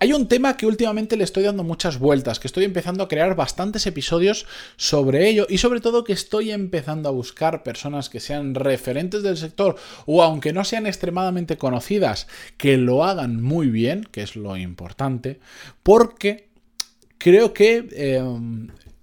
Hay un tema que últimamente le estoy dando muchas vueltas, que estoy empezando a crear bastantes episodios sobre ello y sobre todo que estoy empezando a buscar personas que sean referentes del sector o aunque no sean extremadamente conocidas, que lo hagan muy bien, que es lo importante, porque creo que eh,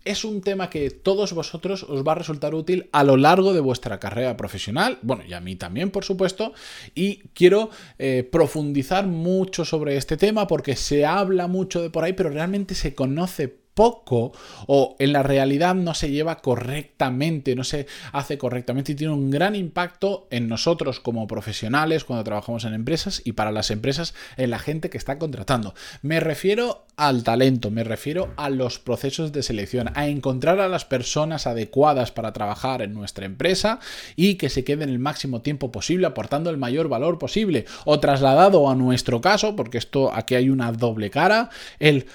es un tema que todos vosotros os va a resultar útil a lo largo de vuestra carrera profesional, bueno, y a mí también, por supuesto, y quiero eh, profundizar mucho sobre este tema porque se habla mucho de por ahí, pero realmente se conoce poco o en la realidad no se lleva correctamente, no se hace correctamente y tiene un gran impacto en nosotros como profesionales cuando trabajamos en empresas y para las empresas en la gente que está contratando. Me refiero al talento, me refiero a los procesos de selección, a encontrar a las personas adecuadas para trabajar en nuestra empresa y que se queden el máximo tiempo posible aportando el mayor valor posible o trasladado a nuestro caso, porque esto aquí hay una doble cara, el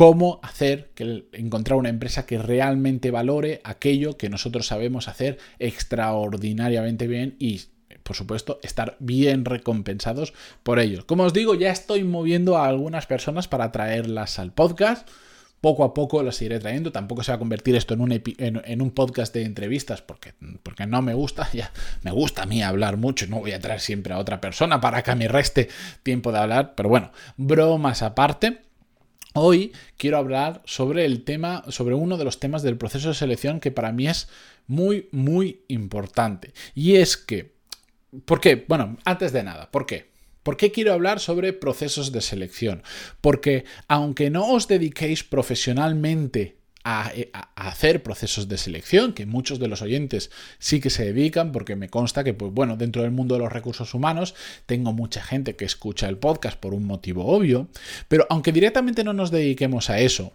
cómo hacer que encontrar una empresa que realmente valore aquello que nosotros sabemos hacer extraordinariamente bien y por supuesto, estar bien recompensados por ello. Como os digo, ya estoy moviendo a algunas personas para traerlas al podcast. Poco a poco las iré trayendo. Tampoco se va a convertir esto en un, en, un podcast de entrevistas porque, porque no me gusta. Ya me gusta a mí hablar mucho. No voy a traer siempre a otra persona para que me reste tiempo de hablar. Pero bueno, bromas aparte. Hoy quiero hablar sobre el tema, sobre uno de los temas del proceso de selección que para mí es muy, muy importante. Y es que, ¿por qué? Bueno, antes de nada, ¿por qué? ¿Por qué quiero hablar sobre procesos de selección? Porque aunque no os dediquéis profesionalmente a, hacer procesos de selección, que muchos de los oyentes sí que se dedican, porque me consta que, pues bueno, dentro del mundo de los recursos humanos tengo mucha gente que escucha el podcast por un motivo obvio, pero aunque directamente no nos dediquemos a eso,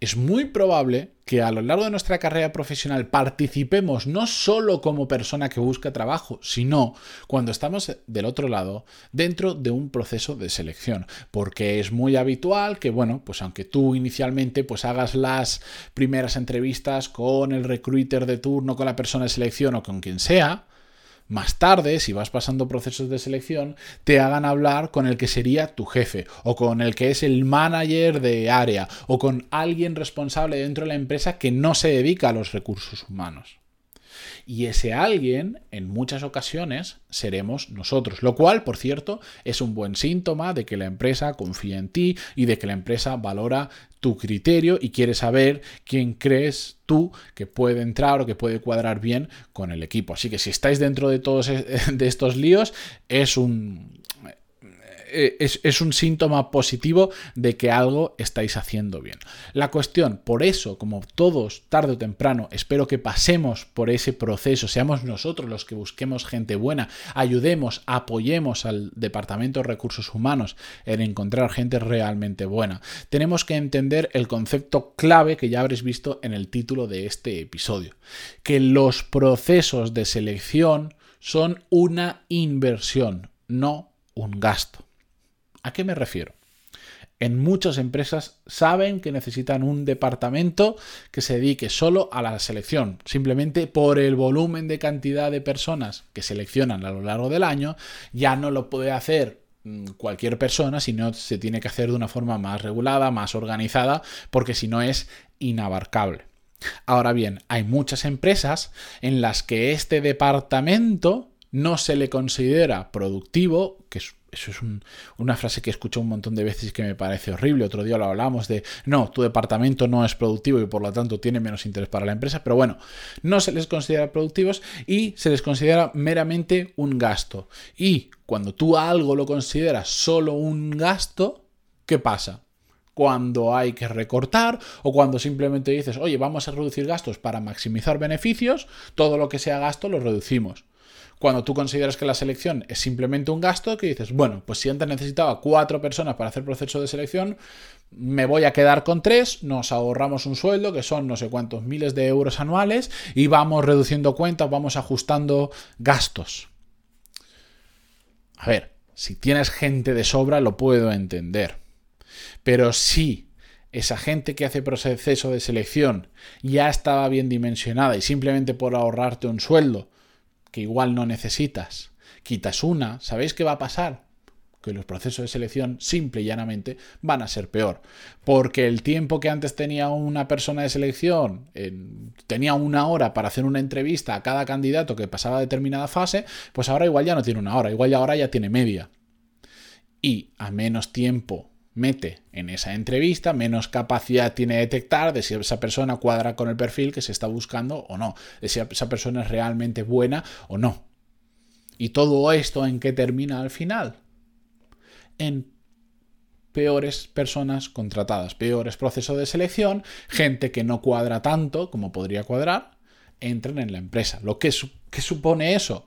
es muy probable que a lo largo de nuestra carrera profesional participemos no solo como persona que busca trabajo, sino cuando estamos del otro lado dentro de un proceso de selección, porque es muy habitual que bueno, pues aunque tú inicialmente pues hagas las primeras entrevistas con el recruiter de turno, con la persona de selección o con quien sea, más tarde, si vas pasando procesos de selección, te hagan hablar con el que sería tu jefe, o con el que es el manager de área, o con alguien responsable dentro de la empresa que no se dedica a los recursos humanos. Y ese alguien, en muchas ocasiones, seremos nosotros. Lo cual, por cierto, es un buen síntoma de que la empresa confía en ti y de que la empresa valora tu criterio y quiere saber quién crees tú que puede entrar o que puede cuadrar bien con el equipo. Así que si estáis dentro de todos e-, de estos líos, es un eh, es, un síntoma positivo de que algo estáis haciendo bien. La cuestión, por eso, como todos, tarde o temprano, espero que pasemos por ese proceso, seamos nosotros los que busquemos gente buena, ayudemos, apoyemos al Departamento de Recursos Humanos en encontrar gente realmente buena. Tenemos que entender el concepto clave que ya habréis visto en el título de este episodio, que los procesos de selección son una inversión, no un gasto. ¿A qué me refiero? En muchas empresas saben que necesitan un departamento que se dedique solo a la selección, simplemente por el volumen de cantidad de personas que seleccionan a lo largo del año, ya no lo puede hacer mm, cualquier persona, sino se tiene que hacer de una forma más regulada, más organizada, porque si no es inabarcable. Ahora bien, hay muchas empresas en las que este departamento no se le considera productivo, que es eso es una frase que he un montón de veces y que me parece horrible. Otro día lo hablamos de, no, tu departamento no es productivo y por lo tanto tiene menos interés para la empresa, pero bueno, no se les considera productivos y se les considera meramente un gasto. Y cuando tú algo lo consideras solo un gasto, ¿qué pasa? Cuando hay que recortar o cuando simplemente dices, oye, vamos a reducir gastos para maximizar beneficios, todo lo que sea gasto lo reducimos. Cuando tú consideras que la selección es simplemente un gasto, que dices, bueno, pues si antes necesitaba cuatro personas para hacer proceso de selección, me voy a quedar con tres, nos ahorramos un sueldo que son no sé cuántos miles de euros anuales y vamos reduciendo cuentas, vamos ajustando gastos. A ver, si tienes gente de sobra lo puedo entender. Pero si esa gente que hace proceso de selección ya estaba bien dimensionada y simplemente por ahorrarte un sueldo que igual no necesitas, quitas una, ¿sabéis qué va a pasar? Que los procesos de selección simple y llanamente van a ser peor. Porque el tiempo que antes tenía una persona de selección, tenía una hora para hacer una entrevista a cada candidato que pasaba determinada fase, pues ahora igual ya no tiene una hora, igual ya ahora ya tiene media. Y a menos tiempo mete en esa entrevista, menos capacidad tiene de detectar de si esa persona cuadra con el perfil que se está buscando o no, de si esa persona es realmente buena o no. ¿Y todo esto en qué termina al final? En peores personas contratadas, peores procesos de selección, gente que no cuadra tanto como podría cuadrar, entran en la empresa. ¿Lo que, ¿qué supone eso?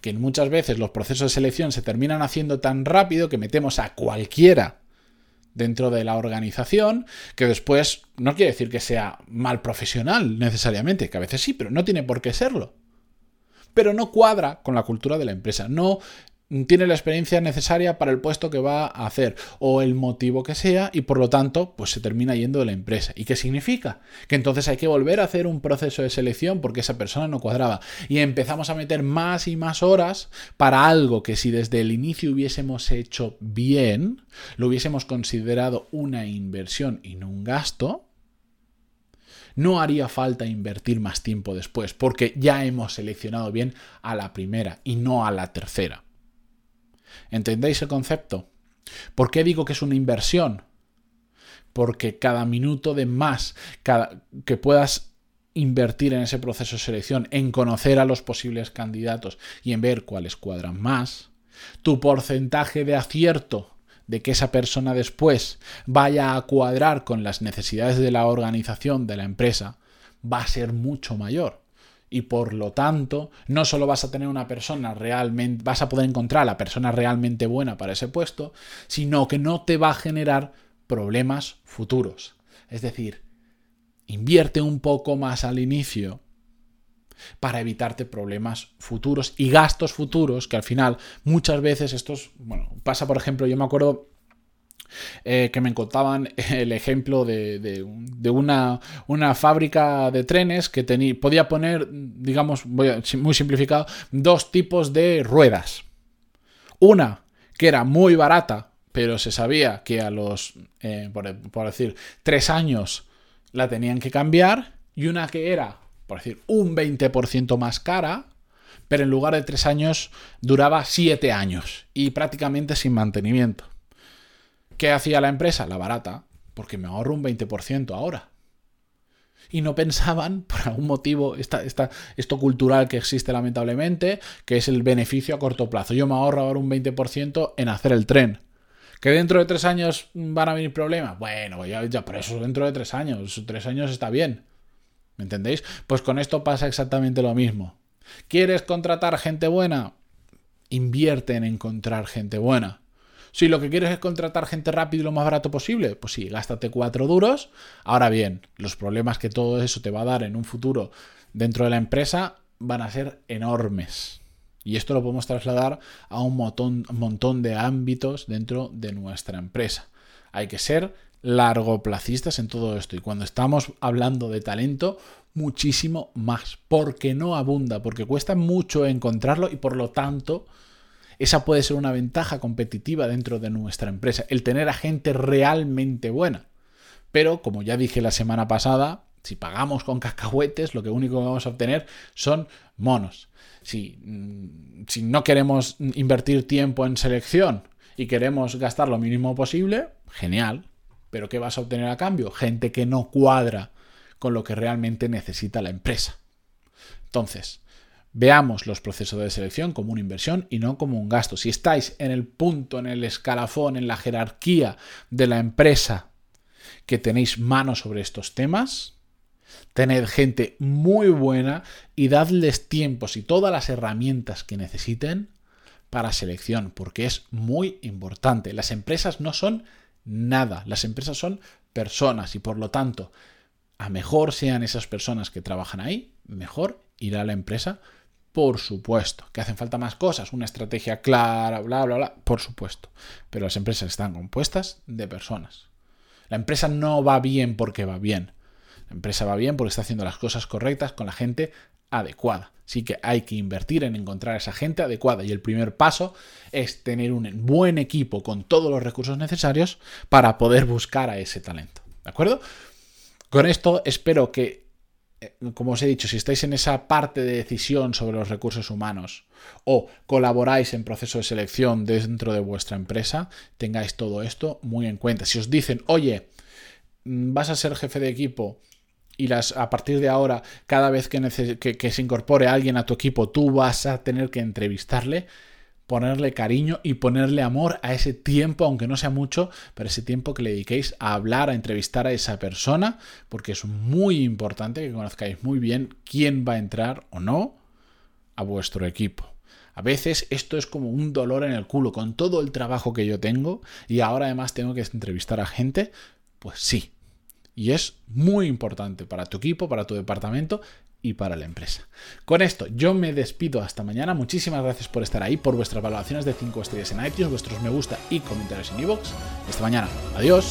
Que muchas veces los procesos de selección se terminan haciendo tan rápido que metemos a cualquiera dentro de la organización, que después no quiere decir que sea mal profesional necesariamente, que a veces sí, pero no tiene por qué serlo. Pero no cuadra con la cultura de la empresa, no tiene la experiencia necesaria para el puesto que va a hacer o el motivo que sea y por lo tanto pues se termina yendo de la empresa. ¿Y qué significa? Que entonces hay que volver a hacer un proceso de selección porque esa persona no cuadraba y empezamos a meter más y más horas para algo que si desde el inicio hubiésemos hecho bien, lo hubiésemos considerado una inversión y no un gasto, no haría falta invertir más tiempo después, porque ya hemos seleccionado bien a la primera y no a la tercera. ¿Entendéis el concepto? ¿Por qué digo que es una inversión? Porque cada minuto de más que puedas invertir en ese proceso de selección, en conocer a los posibles candidatos y en ver cuáles cuadran más, tu porcentaje de acierto de que esa persona después vaya a cuadrar con las necesidades de la organización, de la empresa, va a ser mucho mayor y por lo tanto no solo vas a tener una persona realmente, vas a poder encontrar a la persona realmente buena para ese puesto, sino que no te va a generar problemas futuros. Es decir, invierte un poco más al inicio para evitarte problemas futuros y gastos futuros que al final muchas veces estos, bueno, pasa por ejemplo, yo me acuerdo eh, que me contaban el ejemplo de, una, una, fábrica de trenes que tenía, podía poner, digamos, muy simplificado, dos tipos de ruedas. Una que era muy barata, pero se sabía que a los, eh, por, decir, tres años la tenían que cambiar, y una que era, por decir, un 20% más cara, pero en lugar de tres años duraba siete años y prácticamente sin mantenimiento. ¿Qué hacía la empresa? La barata, porque me ahorro un 20% ahora. Y no pensaban, por algún motivo, esta, esto cultural que existe lamentablemente, que es el beneficio a corto plazo. Yo me ahorro ahora un 20% en hacer el tren. ¿Que dentro de tres años van a venir problemas? Bueno, ya, ya, pero eso dentro de tres años. Tres años está bien. ¿Me entendéis? Pues con esto pasa exactamente lo mismo. ¿Quieres contratar gente buena? Invierte en encontrar gente buena. Si lo que quieres es contratar gente rápido y lo más barato posible, pues sí, gástate cuatro duros. Ahora bien, los problemas que todo eso te va a dar en un futuro dentro de la empresa van a ser enormes. Y esto lo podemos trasladar a un montón, de ámbitos dentro de nuestra empresa. Hay que ser largoplacistas en todo esto. Y cuando estamos hablando de talento, muchísimo más. Porque no abunda, porque cuesta mucho encontrarlo y por lo tanto esa puede ser una ventaja competitiva dentro de nuestra empresa, el tener a gente realmente buena. Pero, como ya dije la semana pasada, si pagamos con cacahuetes, lo que único que vamos a obtener son monos. Si, mm, si no queremos invertir tiempo en selección y queremos gastar lo mínimo posible, genial. Pero ¿qué vas a obtener a cambio? Gente que no cuadra con lo que realmente necesita la empresa. Entonces, Veamos los procesos de selección como una inversión y no como un gasto. Si estáis en el punto, en el escalafón, en la jerarquía de la empresa que tenéis mano sobre estos temas, Tened gente muy buena y dadles tiempos y todas las herramientas que necesiten para selección, porque es muy importante. Las empresas no son nada, las empresas son personas y por lo tanto, a mejor sean esas personas que trabajan ahí, mejor irá la empresa, por supuesto. Que hacen falta más cosas, una estrategia clara, bla, bla, bla, por supuesto. Pero las empresas están compuestas de personas. La empresa no va bien porque va bien. La empresa va bien porque está haciendo las cosas correctas con la gente adecuada. Así que hay que invertir en encontrar a esa gente adecuada y el primer paso es tener un buen equipo con todos los recursos necesarios para poder buscar a ese talento. ¿De acuerdo? Con esto espero que, como os he dicho, si estáis en esa parte de decisión sobre los recursos humanos o colaboráis en proceso de selección dentro de vuestra empresa, tengáis todo esto muy en cuenta. Si os dicen, oye, mm, vas a ser jefe de equipo y las, a partir de ahora, cada vez que, se incorpore alguien a tu equipo, tú vas a tener que entrevistarle, ponerle cariño y ponerle amor a ese tiempo, aunque no sea mucho, pero ese tiempo que le dediquéis a hablar, a entrevistar a esa persona, porque es muy importante que conozcáis muy bien quién va a entrar o no a vuestro equipo. A veces esto es como un dolor en el culo con todo el trabajo que yo tengo y ahora además tengo que entrevistar a gente. Pues sí, y es muy importante para tu equipo, para tu departamento y para la empresa. Con esto yo me despido hasta mañana. Muchísimas gracias por estar ahí, por vuestras valoraciones de 5 estrellas en iTunes, vuestros me gusta y comentarios en iVoox. Hasta mañana. Adiós.